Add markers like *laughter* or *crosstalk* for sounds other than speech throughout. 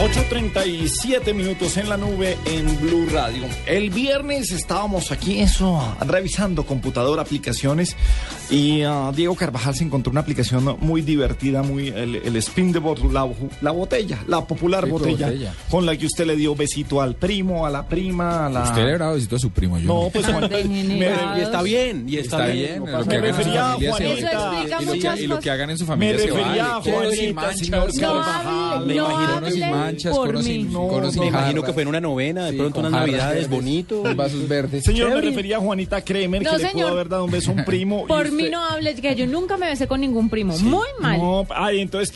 8.37 minutos en la nube en Blue Radio. El viernes estábamos aquí, eso, revisando computador, aplicaciones, y uh, Diego Carvajal se encontró una aplicación muy divertida, muy el, el spin de bottle, la, la, botella, la popular Sí, botella, botella. con la que usted le dio besito al primo, a la prima, a la... Usted le habrá besito a su primo, yo No, no. pues Juan- me, Y está bien, y está, Está bien. bien, no lo pasa que Me refería a se Juanita. vale. Eso explica Y lo, que, y lo cosas. que hagan en su me familia se refería a vale. Y Juanita, señor no Carvajal. hable, le no manchas, por mí. No, no, Me imagino que fue en una novena, de Sí, pronto unas navidades verdes, bonito. con vasos verdes. Señor, me refería a Juanita Kremer, No, que le pudo señor. haber dado un beso a un primo. Por usted- mí no hables, que yo nunca me besé con ningún primo. Muy mal. No, No, ay, entonces...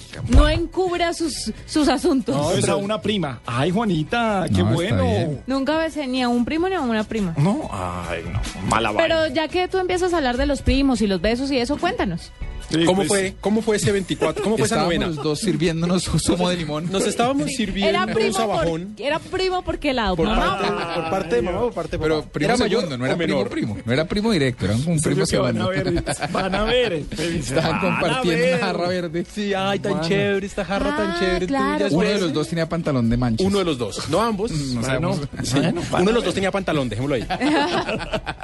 encubra sus, sus asuntos. No, es a una prima. Ay, Juanita, qué No, bueno. Nunca besé ni a un primo ni a una prima. No, ay, no, mala Pero ya que tú empiezas a hablar de los primos y los besos y eso, cuéntanos. Sí, ¿Cómo pues, fue? ¿Cómo fue ese 24? ¿Cómo fue esa Estábamos novena? los dos sirviéndonos zumo de limón. Nos estábamos sirviendo Era un sabajón por, era primo porque la por parte, por parte de mamá o por parte de papá. Pero primo ¿Era mayor segundo, no o era primo menor? primo. No era primo directo, era un, primo serio que van a segundo. ver, van a ver. Estaban Van a compartiendo ver. una jarra verde. Sí, ay, tan Bueno. chévere, esta jarra tan Ah, chévere. claro. Uno de los dos tenía pantalón de manchas. Uno de los dos, no ambos. *laughs* No Bueno, sabemos. bueno, van Uno de los dos tenía pantalón, dejémoslo ahí. *laughs*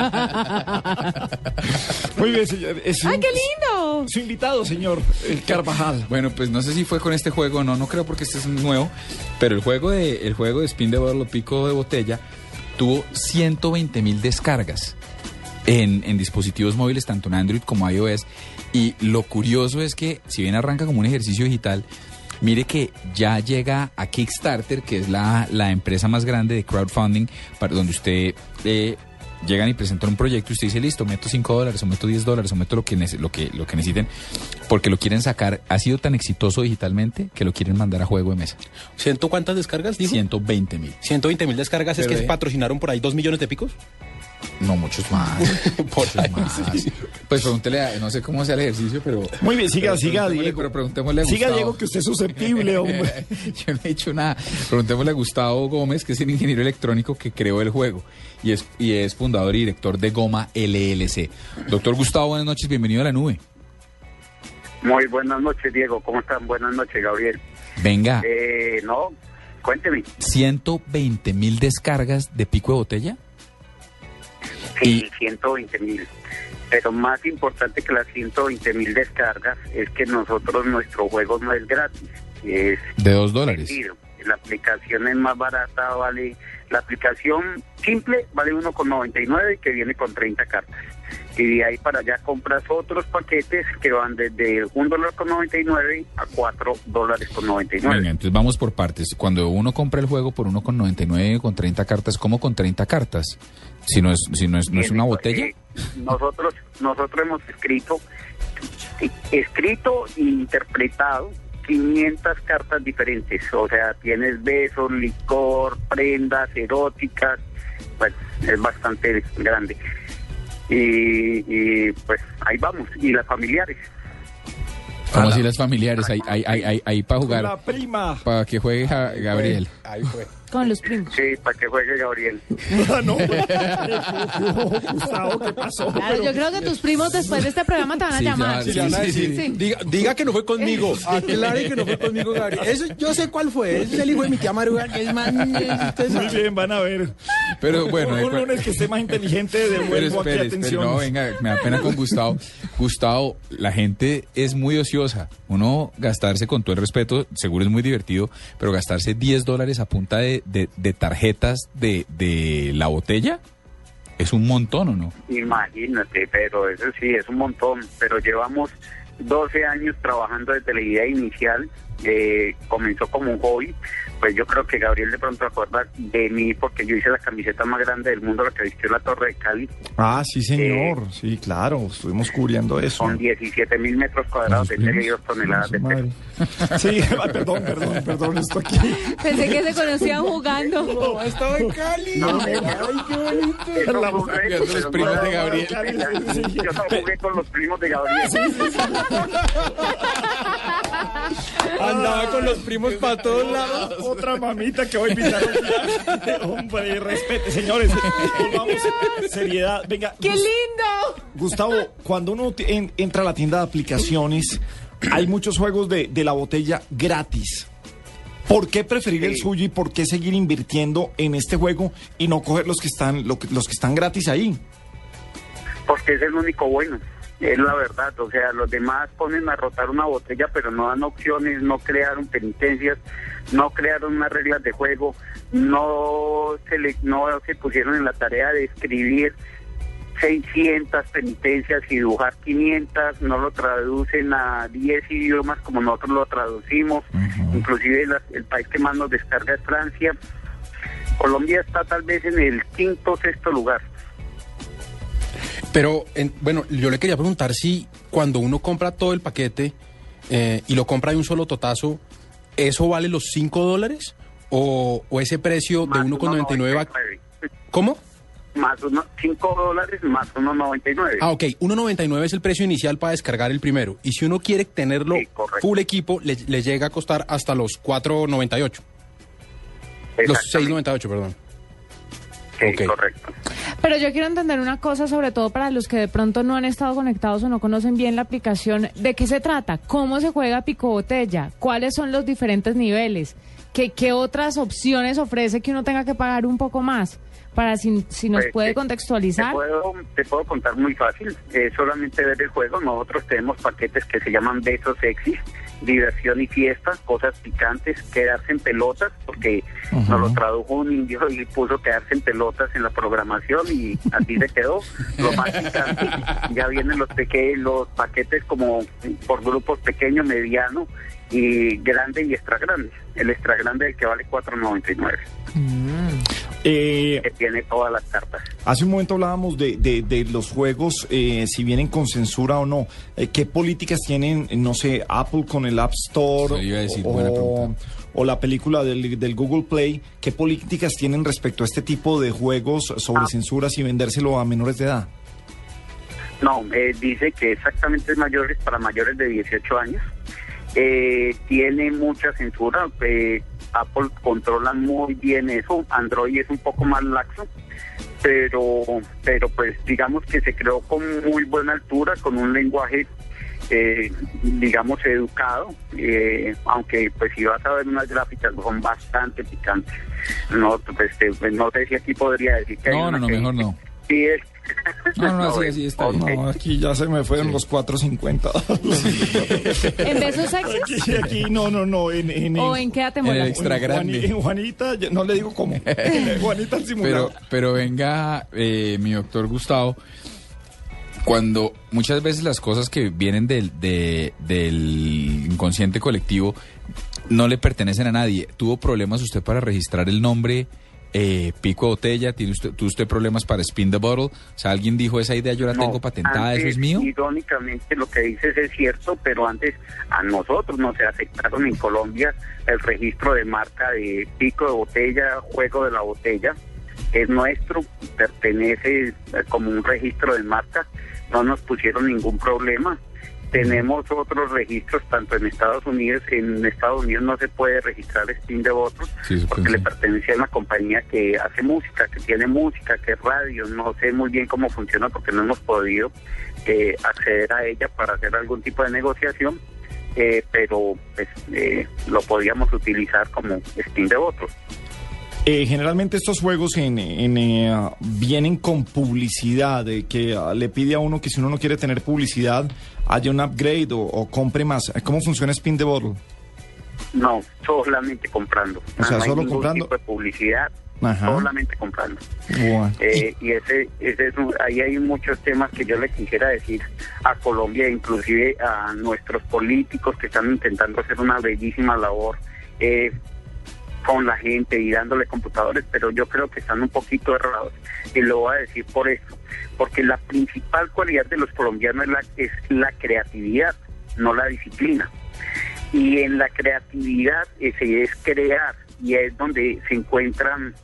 *laughs* Muy bien, señor. ¡Ay, qué lindo! Su invitado, señor el Carvajal. Bueno, pues no sé si fue con este juego o no, no creo porque este es nuevo, pero el juego de, el juego de Spin de Bottle o Pico de Botella tuvo 120 mil descargas en, en dispositivos móviles, tanto en Android como iOS. Y lo curioso es que, si bien arranca como un ejercicio digital, mire que ya llega a Kickstarter, que es la, la empresa más grande de crowdfunding, para donde usted eh, llegan y presentan un proyecto y usted dice, listo, meto 5 dólares, o meto 10 dólares, o meto lo que, lo, que, lo que necesiten, porque lo quieren sacar. Ha sido tan exitoso digitalmente que lo quieren mandar a juego de mesa. ¿Ciento cuántas descargas, dijo? 120 mil. 120 mil descargas, es que patrocinaron por ahí dos millones de picos. No, muchos más. *laughs* Por ahí, más. Pues pregúntele, a- no sé cómo sea el ejercicio, pero... Muy bien, siga, pero siga, Diego. Pero preguntémosle a Siga, Gustavo. Diego, que usted es susceptible, hombre. *laughs* Yo no he hecho nada. Preguntémosle a Gustavo Gómez, que es el ingeniero electrónico que creó el juego y es, y es fundador y director de Goma LLC. Doctor Gustavo, buenas noches, bienvenido a la nube. Muy buenas noches, Diego. ¿Cómo están? Buenas noches, Gabriel. Venga, Eh, no, cuénteme. 120 mil descargas de pico de botella. Sí, 120 mil. Pero más importante que las 120 mil descargas es que nosotros, nuestro juego no es gratis. Es De dos dólares. vendido. La aplicación es más barata, vale. La aplicación simple vale 1,99 que viene con 30 cartas. Y de ahí para allá compras otros paquetes que van desde un dólar con 99 a 4 dólares con 99. Venga, entonces vamos por partes. Cuando uno compra el juego por uno con 99 con 30 cartas, ¿cómo con 30 cartas? Si no es, si no es, no es una botella. nosotros, nosotros hemos escrito, escrito e interpretado 500 cartas diferentes. O sea, tienes besos, licor, prendas eróticas. Pues es bastante grande. Y, y, pues ahí vamos. Y las familiares. Como Ala. si las familiares, ahí, ahí, ahí, ahí, ahí para La jugar, prima. para que juegue Gabriel. Ahí fue. Con los primos. Sí, para que juegue Gabriel. *laughs* Ah, no, Gustavo, ¿qué pasó? Claro, yo creo que tus primos después de este programa te van a Sí, llamar. ya, sí, sí, sí. Sí. Diga, diga que no fue conmigo. *laughs* Aclare que no fue conmigo, Gabriel. Eso yo sé cuál fue. Ese es el hijo de mi tía Maruga, que es más. Muy bien, van a ver. Pero bueno, un, de un cua- lunes que esté más inteligente, Pero devuelvo aquí espere, espere, atención. no, venga, me da pena con Gustavo. Gustavo, la gente es muy ociosa. Uno gastarse, con todo el respeto, seguro es muy divertido, pero gastarse 10 dólares a punta de, de- tarjetas de, de la botella es un montón, ¿o no? Imagínate, pero eso sí, es un montón. Pero llevamos 12 años trabajando desde la inicial. eh, comenzó como un hobby. Pues yo creo que Gabriel de pronto acuerda de mí porque yo hice la camiseta más grande del mundo, la que vistió la Torre de Cali. Ah, sí, señor. Sí, claro. Estuvimos cubriendo eso. Son 17 mil metros cuadrados de ¿Los tela y dos toneladas de tela. madre. Sí, *laughs* perdón, perdón, perdón, esto aquí. Pensé que se conocían jugando. *laughs* Estaba en Cali. No, Ay, qué bonito. De los pero primos no- de Gabriel. Yo no jugué con los primos de Gabriel. Andaba con los primos para todos lados. Otra mamita que hoy invitaron. Hombre, respete, señores. Volvamos. Seriedad. Venga. ¡Qué lindo! Gustavo, cuando uno en- entra a la tienda de aplicaciones, hay muchos juegos de, de la botella gratis. ¿Por qué preferir el suyo y por qué seguir invirtiendo en este juego y no coger los que están, lo que- los que están gratis ahí? porque es el único bueno, es la verdad, o sea, los demás ponen a rotar una botella, pero no dan opciones, no crearon penitencias, no crearon unas reglas de juego, no se, le, no se pusieron en la tarea de escribir 600 penitencias y dibujar 500, no lo traducen a 10 idiomas como nosotros lo traducimos, inclusive la- el país que más nos descarga es Francia. Colombia está tal vez en el quinto o sexto lugar. Pero, en- bueno, yo le quería preguntar si cuando uno compra todo el paquete eh, y lo compra de un solo totazo, ¿eso vale los 5 dólares? O, o ese precio de Más 1,99 va... 1.99. ¿Cómo? más uno, 5 dólares más 1.99. Ah, ok. 1.99 es el precio inicial para descargar el primero. Y si uno quiere tenerlo Sí, full equipo, le, le llega a costar hasta los 4.98. Los Exactamente. 6.98, perdón. Sí, correcto. Pero yo quiero entender una cosa, sobre todo para los que de pronto no han estado conectados o no conocen bien la aplicación. ¿De qué se trata? ¿Cómo se juega pico botella? ¿Cuáles son los diferentes niveles? ¿Qué, qué otras opciones ofrece que uno tenga que pagar un poco más? Para si, si nos Pues, puede te- contextualizar. Te puedo, te puedo contar muy fácil, es solamente ver el juego. Nosotros tenemos paquetes que se llaman besos sexys, diversión y fiesta, cosas picantes, quedarse en pelotas, porque nos lo tradujo un indio y puso quedarse en pelotas en la programación y así se quedó. Lo más picante, ya vienen los pequeños, los paquetes como por grupos pequeño, mediano y grande y extra grande. El extra grande es el que vale 4.99, Eh, que tiene todas las cartas. hace un momento hablábamos de, de- de los juegos, eh, si vienen con censura o no. Eh, ¿Qué políticas tienen, no sé, Apple con el App Store Eso iba a decir, o, buena pregunta. o la película del, del Google Play? ¿Qué políticas tienen respecto a este tipo de juegos sobre Ah. censuras y vendérselo a menores de edad? No, eh, dice que exactamente es mayores para mayores de 18 años. Eh, tiene mucha censura. eh, Apple controla muy bien eso. Android es un poco más laxo. Pero, pero pues digamos que se creó con muy buena altura, con un lenguaje, eh, digamos, educado. eh, aunque pues si vas a ver unas gráficas son bastante picantes. No, pues, te- no sé si aquí podría decir que hay No, no, una no, que mejor no. Sí, es. No, no, así, así está bien. ok. No, aquí ya se me fueron los 4.50. *laughs* ¿En besos sexys? aquí, aquí, no, no, no. En, en, ¿O en mola? extra en Juani- grande. en Juanita, no le digo cómo. *laughs* Juanita el Pero, simulador. pero venga, eh, mi doctor Gustavo, cuando muchas veces las cosas que vienen del, de- del inconsciente colectivo no le pertenecen a nadie. ¿Tuvo problemas usted para registrar el nombre eh, Pico de Botella? ¿Tiene usted, ¿Tuvo usted problemas para Spin the Bottle? O sea, alguien dijo, esa idea yo la No, tengo patentada, ¿eso es mío? Irónicamente, lo que dices es cierto, pero antes a nosotros nos aceptaron en Colombia el registro de marca de pico de botella, juego de la botella. Es nuestro, pertenece eh, como un registro de marca, no nos pusieron ningún problema. Tenemos otros registros, tanto en Estados Unidos, en Estados Unidos no se puede registrar Spin de Sí, eso porque le pertenece a una compañía que hace música, que tiene música, que es radio. No sé muy bien cómo funciona porque no hemos podido eh, acceder a ella para hacer algún tipo de negociación, eh, pero pues, eh, lo podíamos utilizar como Spin de votos. Eh, generalmente estos juegos en, en, eh, vienen con publicidad, eh, que ah, le pide a uno que si uno no quiere tener publicidad, haya un upgrade o, o compre más. ¿Cómo funciona Spin the Bottle? No, solamente comprando. O sea, no hay solo comprando. tipo de publicidad, Ajá. solamente comprando. Bueno. Eh, y ese, ese es un- ahí hay muchos temas que yo le quisiera decir a Colombia, inclusive a nuestros políticos que están intentando hacer una bellísima labor eh, con la gente y dándole computadores, pero yo creo que están un poquito errados. Y lo voy a decir por esto, porque la principal cualidad de los colombianos es la, es la creatividad, no la disciplina. Y en la creatividad ese es crear y es donde se encuentran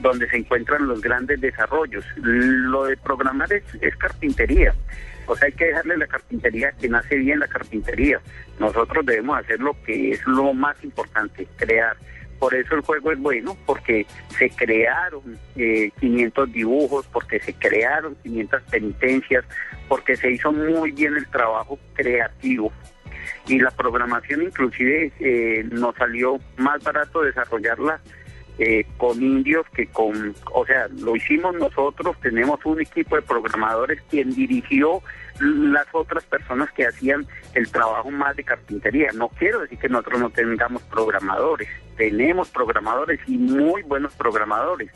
donde se encuentran los grandes desarrollos. Lo de programar es, es carpintería. O sea, hay que dejarle la carpintería que nace bien la carpintería. Nosotros debemos hacer lo que es lo más importante, crear. Por eso el juego es bueno, porque se crearon eh, 500 dibujos, porque se crearon 500 penitencias, porque se hizo muy bien el trabajo creativo. y la programación inclusive eh, nos salió más barato desarrollarla eh, con indios que con, o sea, lo hicimos nosotros, tenemos un equipo de programadores quien dirigió las otras personas que hacían el trabajo más de carpintería. No quiero decir que nosotros no tengamos programadores, tenemos programadores y muy buenos programadores,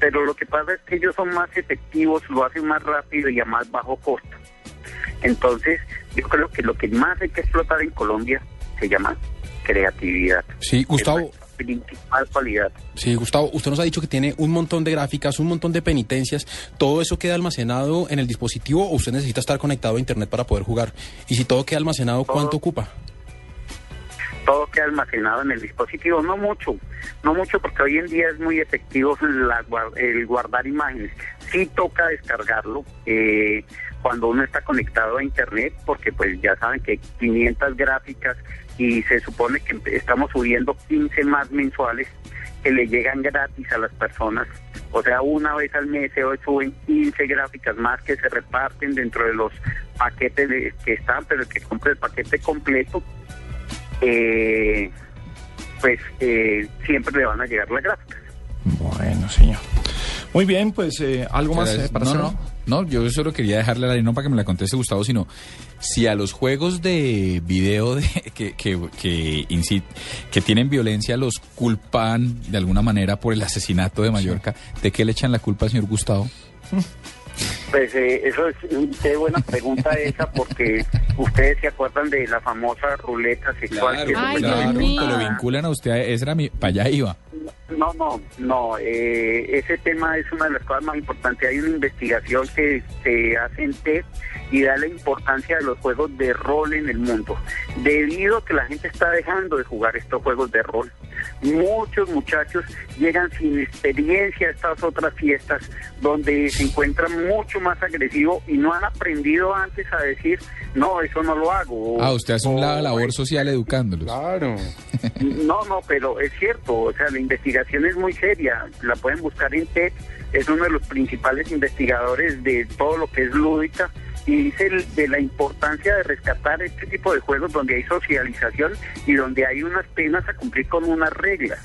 pero lo que pasa es que ellos son más efectivos, lo hacen más rápido y a más bajo costo. Entonces, yo creo que lo que más hay que explotar en Colombia se llama creatividad. Sí, Gustavo. Principal cualidad. Sí, Gustavo, usted nos ha dicho que tiene un montón de gráficas, un montón de penitencias. ¿Todo eso queda almacenado en el dispositivo o usted necesita estar conectado a Internet para poder jugar? Y si todo queda almacenado, ¿cuánto ocupa? todo queda almacenado en el dispositivo, no mucho, no mucho porque hoy en día es muy efectivo la, el guardar imágenes. Sí toca descargarlo eh, cuando uno está conectado a internet porque pues ya saben que 500 gráficas y se supone que estamos subiendo 15 más mensuales que le llegan gratis a las personas. O sea, una vez al mes se suben 15 gráficas más que se reparten dentro de los paquetes que están, pero el que compre el paquete completo eh, pues eh, siempre le van a llegar las gráficas. Bueno, señor. Muy bien, pues eh, algo más eh, para no, hacer? no, no, yo solo quería dejarle la no para que me la conteste Gustavo, sino si a los juegos de video de, *laughs* que, que, que, incit- que tienen violencia los culpan de alguna manera por el asesinato de Mallorca, ¿de qué le echan la culpa al señor Gustavo? *laughs* Pues eh, eso es qué buena pregunta esa porque ustedes se acuerdan de la famosa ruleta sexual. que eso Ay, que lo vinculan a usted, a- era mi, para allá iba. No, no, no. eh, ese tema es una de las cosas más importantes. Hay una investigación que se hace en TED y da la importancia de los juegos de rol en el mundo. Debido a que la gente está dejando de jugar estos juegos de rol. Muchos muchachos llegan sin experiencia a estas otras fiestas donde se encuentran mucho más agresivos y no han aprendido antes a decir, no, eso no lo hago. Ah, usted hace un labor social educándolos. Claro. *laughs* no, no, pero es cierto, o sea, la investigación es muy seria, la pueden buscar en TED, es uno de los principales investigadores de todo lo que es lúdica y dice el- de la importancia de rescatar este tipo de juegos donde hay socialización y donde hay unas penas a cumplir con unas reglas.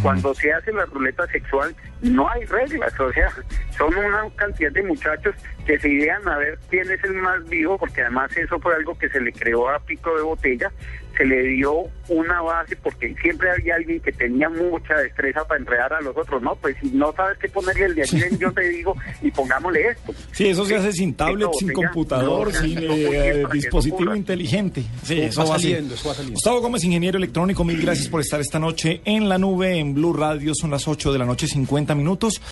Cuando se hace la ruleta sexual no hay reglas, o sea, son una cantidad de muchachos que se idean a ver quién es el más vivo, porque además eso fue algo que se le creó a pico de botella, se le dio una base porque siempre había alguien que tenía mucha destreza para enredar a los otros, no, pues si no sabes qué ponerle el de *laughs* aquí, yo te digo y pongámosle esto. Sí, eso se hace sin tablet, sin botella, computador, no, sin *laughs* eh, dispositivo inteligente. Sí, eso va va saliendo, eso va saliendo. Gustavo Gómez, ingeniero electrónico, mil gracias por estar esta noche en la nube, en Blue Radio. Son las 8 de la noche, 50 minutos.